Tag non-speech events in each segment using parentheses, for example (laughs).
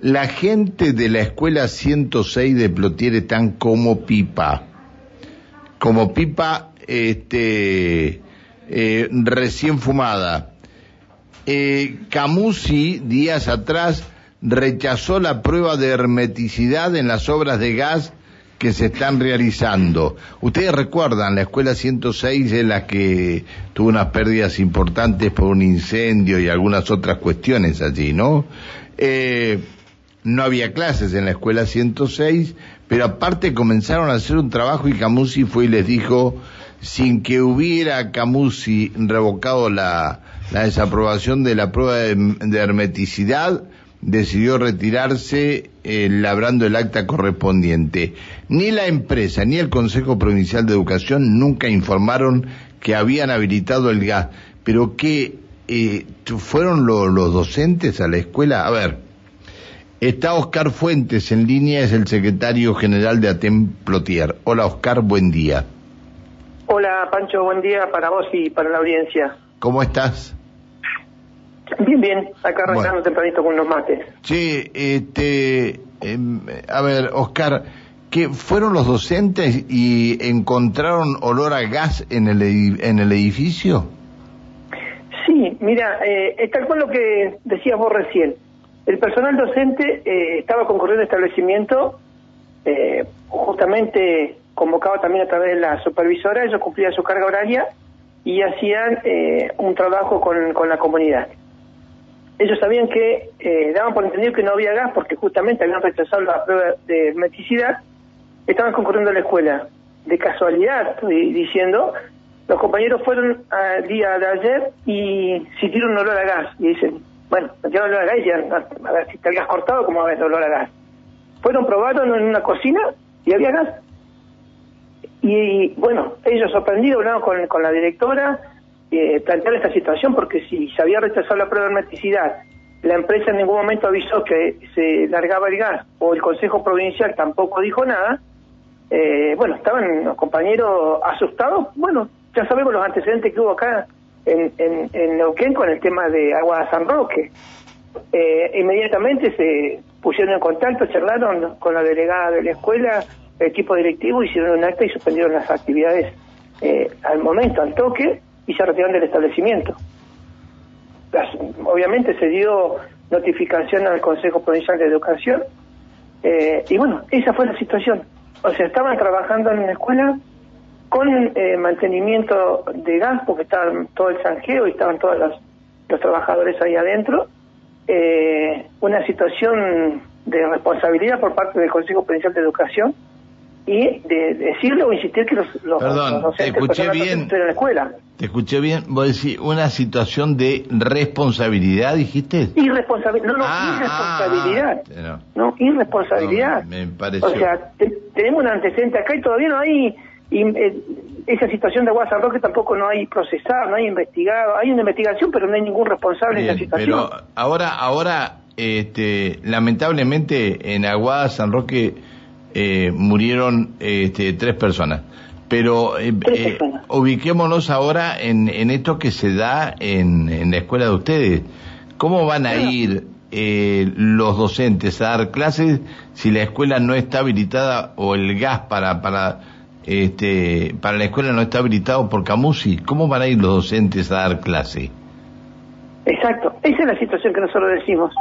La gente de la escuela 106 de Plotier están como pipa. Como pipa este, eh, recién fumada. Eh, Camusi, días atrás, rechazó la prueba de hermeticidad en las obras de gas que se están realizando. Ustedes recuerdan la escuela 106 en la que tuvo unas pérdidas importantes por un incendio y algunas otras cuestiones allí, ¿no? Eh, no había clases en la escuela 106, pero aparte comenzaron a hacer un trabajo y Camusi fue y les dijo, sin que hubiera Camusi revocado la, desaprobación de la prueba de hermeticidad, decidió retirarse eh, labrando el acta correspondiente. Ni la empresa ni el Consejo Provincial de Educación nunca informaron que habían habilitado el gas, pero que eh, fueron los docentes a la escuela. A ver, está Oscar Fuentes en línea, es el secretario general de ATEM Plotier. Hola Oscar, buen día. Hola Pancho, buen día para vos y para la audiencia. ¿Cómo estás? Bien, bien, acá arrancando tempranito con los mates. Sí, este, em, a ver, Oscar, ¿qué fueron los docentes y encontraron olor a gas en el, en el edificio? Sí, mira, eh, es tal cual lo que decías vos recién. El personal docente eh, estaba concurriendo al establecimiento, eh, justamente convocado también a través de la supervisora, ellos cumplían su carga horaria y hacían eh, un trabajo con, la comunidad ellos sabían que eh, daban por entendido que no había gas porque justamente habían rechazado la prueba de hermeticidad, estaban concurriendo a la escuela. De casualidad, estoy diciendo, los compañeros fueron al día de ayer y sintieron un olor a gas. Y dicen, bueno, sintieron olor a gas y decían, a ver si está el gas cortado, ¿cómo va a olor a gas? Fueron, probaron en una cocina y había gas. Y, bueno, ellos sorprendidos hablaron con, con la directora, eh, plantear esta situación porque si se había rechazado la prueba de hermeticidad, la empresa en ningún momento avisó que se largaba el gas o el Consejo Provincial tampoco dijo nada, eh, bueno, estaban los compañeros asustados, bueno, ya sabemos los antecedentes que hubo acá en, en, Neuquén con el tema de Agua de San Roque. Eh, inmediatamente se pusieron en contacto, charlaron con la delegada de la escuela, el equipo directivo, hicieron un acta y suspendieron las actividades eh, al momento, al toque, y se retiraron del establecimiento. obviamente se dio notificación al Consejo Provincial de Educación eh, y bueno, esa fue la situación. O sea, estaban trabajando en una escuela con eh, mantenimiento de gas porque estaban todo el sanjeo y estaban todos los, trabajadores ahí adentro. Eh, una situación de responsabilidad por parte del Consejo Provincial de Educación y de decirle o insistir que los, los, Perdón, te escuché bien, en la escuela. Te escuché bien, vos decís una situación de responsabilidad, dijiste. Irresponsabilidad, no, no, ah, irresponsabilidad. Ah, no. irresponsabilidad. me pareció. O sea, tenemos un antecedente acá y todavía no hay y, eh, esa situación de WhatsApp Roque tampoco no hay procesado, no hay investigado, hay una investigación, pero no hay ningún responsable en esa situación. Pero ahora, ahora, este, lamentablemente en Aguada San Roque eh, murieron este, tres personas. Pero eh, eh, ubiquémonos ahora en, en, esto que se da en, en, la escuela de ustedes. ¿Cómo van a ir los docentes a dar clases si la escuela no está habilitada o el gas para, para, este, para la escuela no está habilitado por Camusi? ¿Cómo van a ir los docentes a dar clase? Exacto, esa es la situación que nosotros decimos.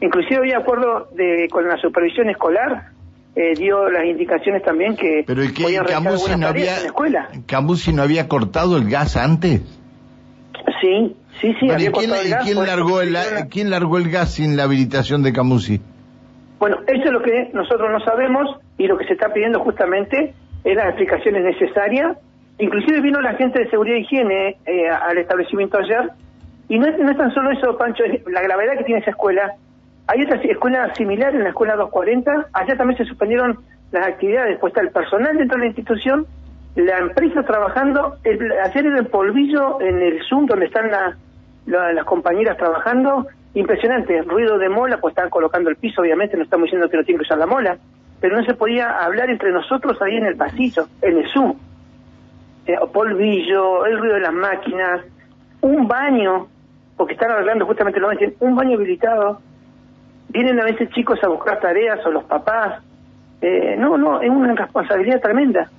Inclusive había acuerdo de, con la supervisión escolar eh, dio las indicaciones también que pero ¿y Camusi no había Camusi no había cortado el gas antes sí sí sí había quién, cortado el gas, ¿quién largó el, quién largó el gas sin la habilitación de Camusi bueno eso es lo que nosotros no sabemos y lo que se está pidiendo justamente es las explicaciones necesarias inclusive vino la gente de seguridad e higiene eh, al establecimiento ayer. Y no es, no es tan solo eso Pancho es la gravedad que tiene esa escuela. Hay otra escuela similar en la escuela 240, allá también se suspendieron las actividades, pues está el personal dentro de la institución, la empresa trabajando, el, ayer el polvillo en el Zoom donde están las compañeras trabajando, impresionante, ruido de mola, pues estaban colocando el piso, obviamente, no estamos diciendo que no tiene que usar la mola, pero no se podía hablar entre nosotros ahí en el pasillo, en el Zoom. Eh, polvillo, el ruido de las máquinas, un baño, porque están arreglando justamente lo un baño habilitado, vienen a veces chicos a buscar tareas o los papás. Eh, no, no, es una responsabilidad tremenda.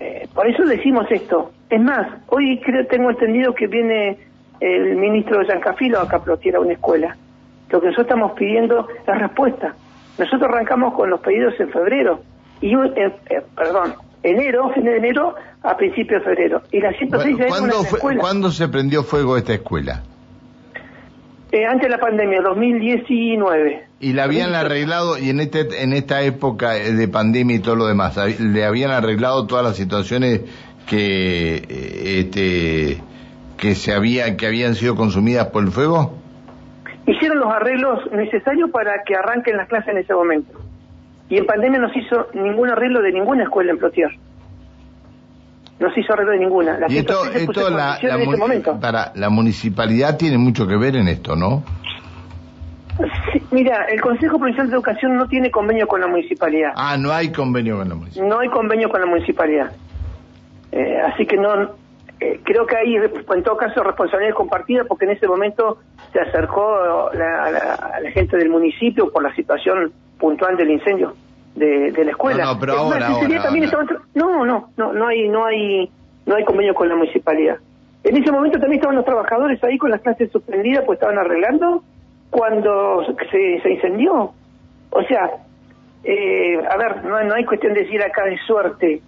Eh, por eso decimos esto. Es más, hoy creo tengo entendido que viene el ministro de Yancafilo acá a a una escuela. Lo que nosotros estamos pidiendo es respuesta. Nosotros arrancamos con los pedidos en febrero y eh, eh, perdón, enero, fin de enero a principios de febrero. Y la 106 bueno, ¿cuándo, fue, ¿Cuándo se prendió fuego esta escuela? Eh, antes de la pandemia, 2019. ¿Y la habían arreglado, y en, este, en esta época de pandemia y todo lo demás, le habían arreglado todas las situaciones que, eh, este, que, se había, que habían sido consumidas por el fuego? Hicieron los arreglos necesarios para que arranquen las clases en ese momento. Y en pandemia no se hizo ningún arreglo de ninguna escuela en Plotier. No se hizo arreglo de ninguna. y esto, esto la, este para la municipalidad tiene mucho que ver en esto, ¿no? mira, el Consejo Provincial de Educación no tiene convenio con la municipalidad. Ah, no hay convenio con la municipalidad. No hay convenio con la municipalidad. Eh, así que no, eh, creo que hay, en todo caso, responsabilidad compartida porque en ese momento se acercó la, la gente del municipio por la situación puntual del incendio de, la escuela. No, pero ahora, no, no, no, no hay, no hay, no hay convenio con la municipalidad. En ese momento también estaban los trabajadores ahí con las clases suspendidas, pues estaban arreglando cuando se, se incendió. O sea, eh, a ver, no, no hay cuestión de decir acá de suerte,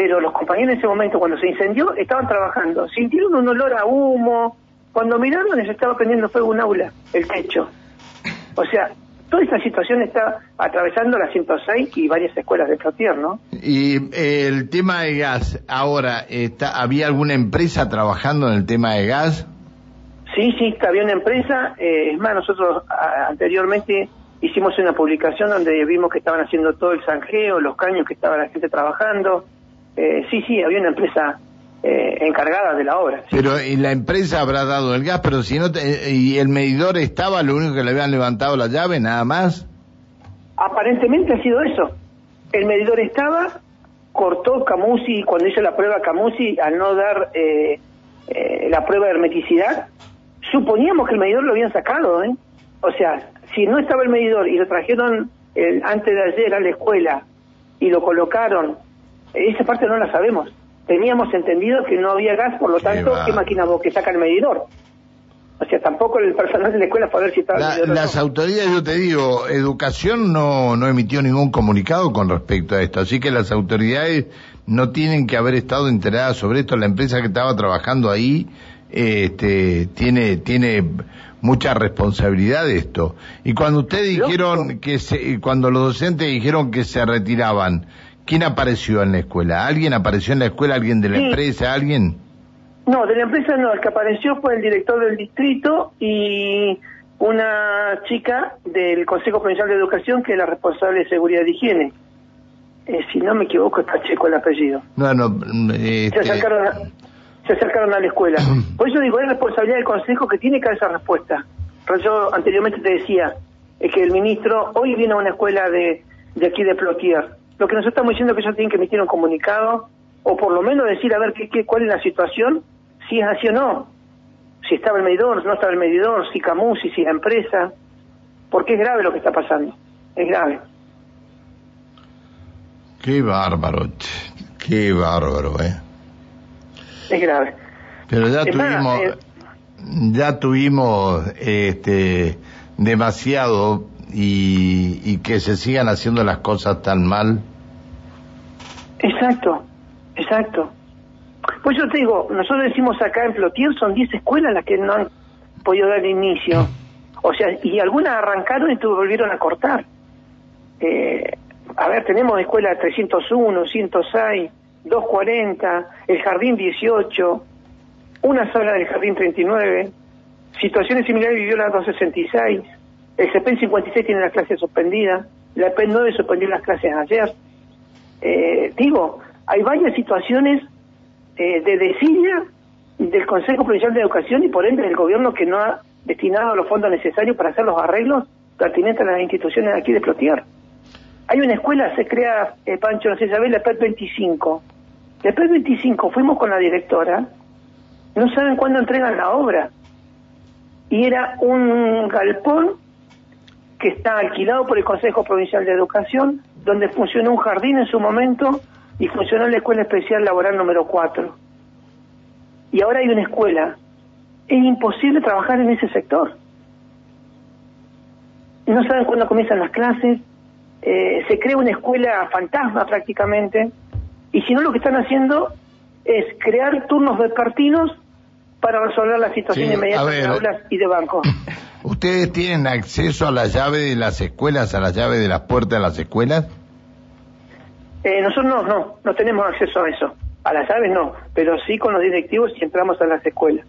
pero los compañeros en ese momento, cuando se incendió, estaban trabajando. Sintieron un olor a humo. Cuando miraron, les estaba prendiendo fuego un aula, el techo. O sea, toda esta situación está atravesando la 106 y varias escuelas de Frontier, ¿no? Y eh, el tema de gas, ahora, está, ¿había alguna empresa trabajando en el tema de gas? Sí, sí, había una empresa. Eh, es más, nosotros anteriormente hicimos una publicación donde vimos que estaban haciendo todo el zanjeo, los caños que estaba la gente trabajando. Eh, sí, sí, había una empresa eh, encargada de la obra. Pero y la empresa habrá dado el gas, pero si no y el medidor estaba, lo único que le habían levantado la llave, nada más. Aparentemente ha sido eso. El medidor estaba, cortó Camusi cuando hizo la prueba Camusi al no dar eh, eh, la prueba de hermeticidad. Suponíamos que el medidor lo habían sacado, ¿eh? O sea, si no estaba el medidor y lo trajeron el, antes de ayer a la escuela y lo colocaron, esa parte no la sabemos teníamos entendido que no había gas, por lo tanto, ¿qué, máquina vos que saca el medidor? O sea, tampoco el personal de la escuela puede ver si estaba Las autoridades, yo te digo, educación no, no emitió ningún comunicado con respecto a esto, así que las autoridades no tienen que haber estado enteradas sobre esto. La empresa que estaba trabajando ahí este, tiene, tiene mucha responsabilidad de esto. Y cuando ustedes dijeron que se, cuando los docentes dijeron que se retiraban, ¿Quién apareció en la escuela? ¿Alguien apareció en la escuela? ¿Alguien de la empresa? ¿Alguien? No, de la empresa no. El que apareció fue el director del distrito y una chica del Consejo Provincial de Educación que es la responsable de seguridad de higiene. Eh, si no me equivoco, está checo el apellido. No, no. Este... Se, acercaron a, se acercaron a la escuela. (clears throat) Por eso digo, es responsabilidad del Consejo que tiene que dar esa respuesta. Pero yo anteriormente te decía es que el ministro hoy viene a una escuela de, de aquí de Plotier lo que nos estamos diciendo es que ellos tienen que emitir un comunicado o por lo menos decir a ver qué, qué, cuál es la situación, si es así o no. Si estaba el medidor, no estaba el medidor, si Camusi, si la empresa. Porque es grave lo que está pasando. Es grave. Qué bárbaro, qué bárbaro, ¿eh? Es grave. Pero ya tuvimos, eh, ya tuvimos, este, demasiado y, y que se sigan haciendo las cosas tan mal. Exacto, exacto. Pues yo te digo, nosotros decimos acá en Plotier son 10 escuelas las que no han podido dar inicio. O sea, y algunas arrancaron y volvieron a cortar. Eh, a ver, tenemos escuela 301, 106, 240, el jardín 18, una sala del jardín 39, situaciones similares vivió la 266. El CEPEN 56 tiene las clases suspendidas, la e PEN 9 suspendió las clases ayer. Eh, digo, hay varias situaciones eh, de desidia del Consejo Provincial de Educación y por ende del gobierno que no ha destinado los fondos necesarios para hacer los arreglos pertinentes a las instituciones aquí de Plotier. Hay una escuela, se crea, eh, Pancho, no sé si sabés, la PET 25. La PET 25 fuimos con la directora, no saben cuándo entregan la obra. Y era un galpón que está alquilado por el Consejo Provincial de Educación, donde funcionó un jardín en su momento y funcionó la Escuela Especial Laboral número 4. Y ahora hay una escuela. Es imposible trabajar en ese sector. No saben cuándo comienzan las clases, eh, se crea una escuela fantasma prácticamente, y si no lo que están haciendo es crear turnos vespertinos para resolver la situación Sí, inmediata de aulas y de bancos. (laughs) ¿Ustedes tienen acceso a la llave de las escuelas, a la llave de las puertas de las escuelas? Eh, nosotros no, no, no tenemos acceso a eso. A las llaves no, pero sí con los directivos si entramos a las escuelas.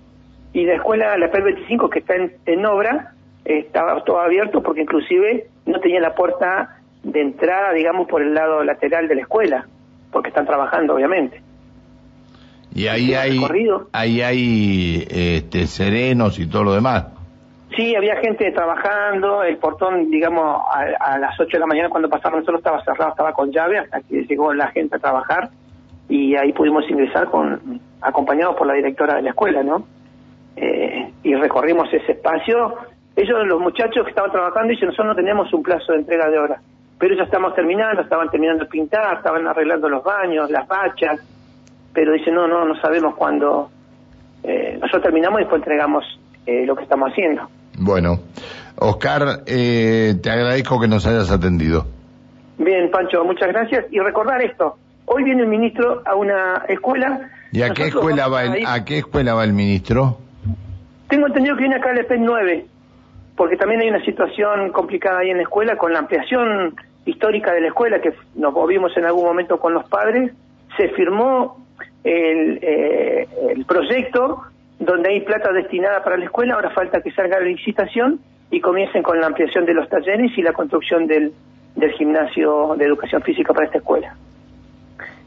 Y la escuela, la PER 25 que está en, en obra, eh, estaba todo abierto porque inclusive no tenía la puerta de entrada, digamos, por el lado lateral de la escuela, porque están trabajando, obviamente. Y ahí hay, ahí hay este, serenos y todo lo demás. Sí, había gente trabajando, el portón, digamos, a, a las 8 de la mañana cuando pasamos nosotros estaba cerrado, estaba con llave, hasta que llegó la gente a trabajar y ahí pudimos ingresar con acompañados por la directora de la escuela, ¿no? Eh, y recorrimos ese espacio. Ellos, los muchachos que estaban trabajando, dicen, nosotros no tenemos un plazo de entrega de horas, pero ya estamos terminando, estaban terminando de pintar, estaban arreglando los baños, las bachas, pero dicen, no, no, no sabemos cuándo. Eh, nosotros terminamos y después entregamos eh, lo que estamos haciendo. Bueno, Oscar, eh, te agradezco que nos hayas atendido. Bien, Pancho, muchas gracias. Y recordar esto, hoy viene el ministro a una escuela. ¿Y a qué escuela va el, a qué escuela va el ministro? Tengo entendido que viene acá el PEN 9, porque también hay una situación complicada ahí en la escuela con la ampliación histórica de la escuela, que nos movimos en algún momento con los padres. Se firmó el, eh, el proyecto donde hay plata destinada para la escuela, ahora falta que salga la licitación y comiencen con la ampliación de los talleres y la construcción del, del gimnasio de educación física para esta escuela.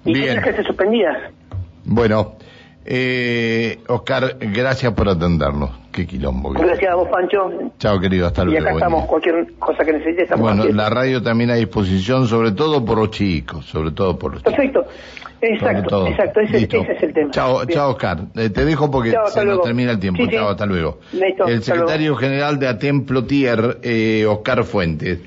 Y Bien. que ser suspendidas. Bueno, eh, Oscar, gracias por atendernos. Qué quilombo. que- Gracias a vos, Pancho. Chao, querido, hasta Y luego. acá buen estamos, día. cualquier cosa que necesite, estamos Bueno, la radio también a disposición, sobre todo por los chicos, sobre todo por los chicos. Perfecto. Exacto, exacto, ese, es el tema. Chao, Bien. chao, Oscar. Eh, te dejo porque Chao, se nos termina el tiempo. Sí, sí. Chao, hasta luego. Listo, el secretario general de Atem Plotier, eh, Oscar Fuentes.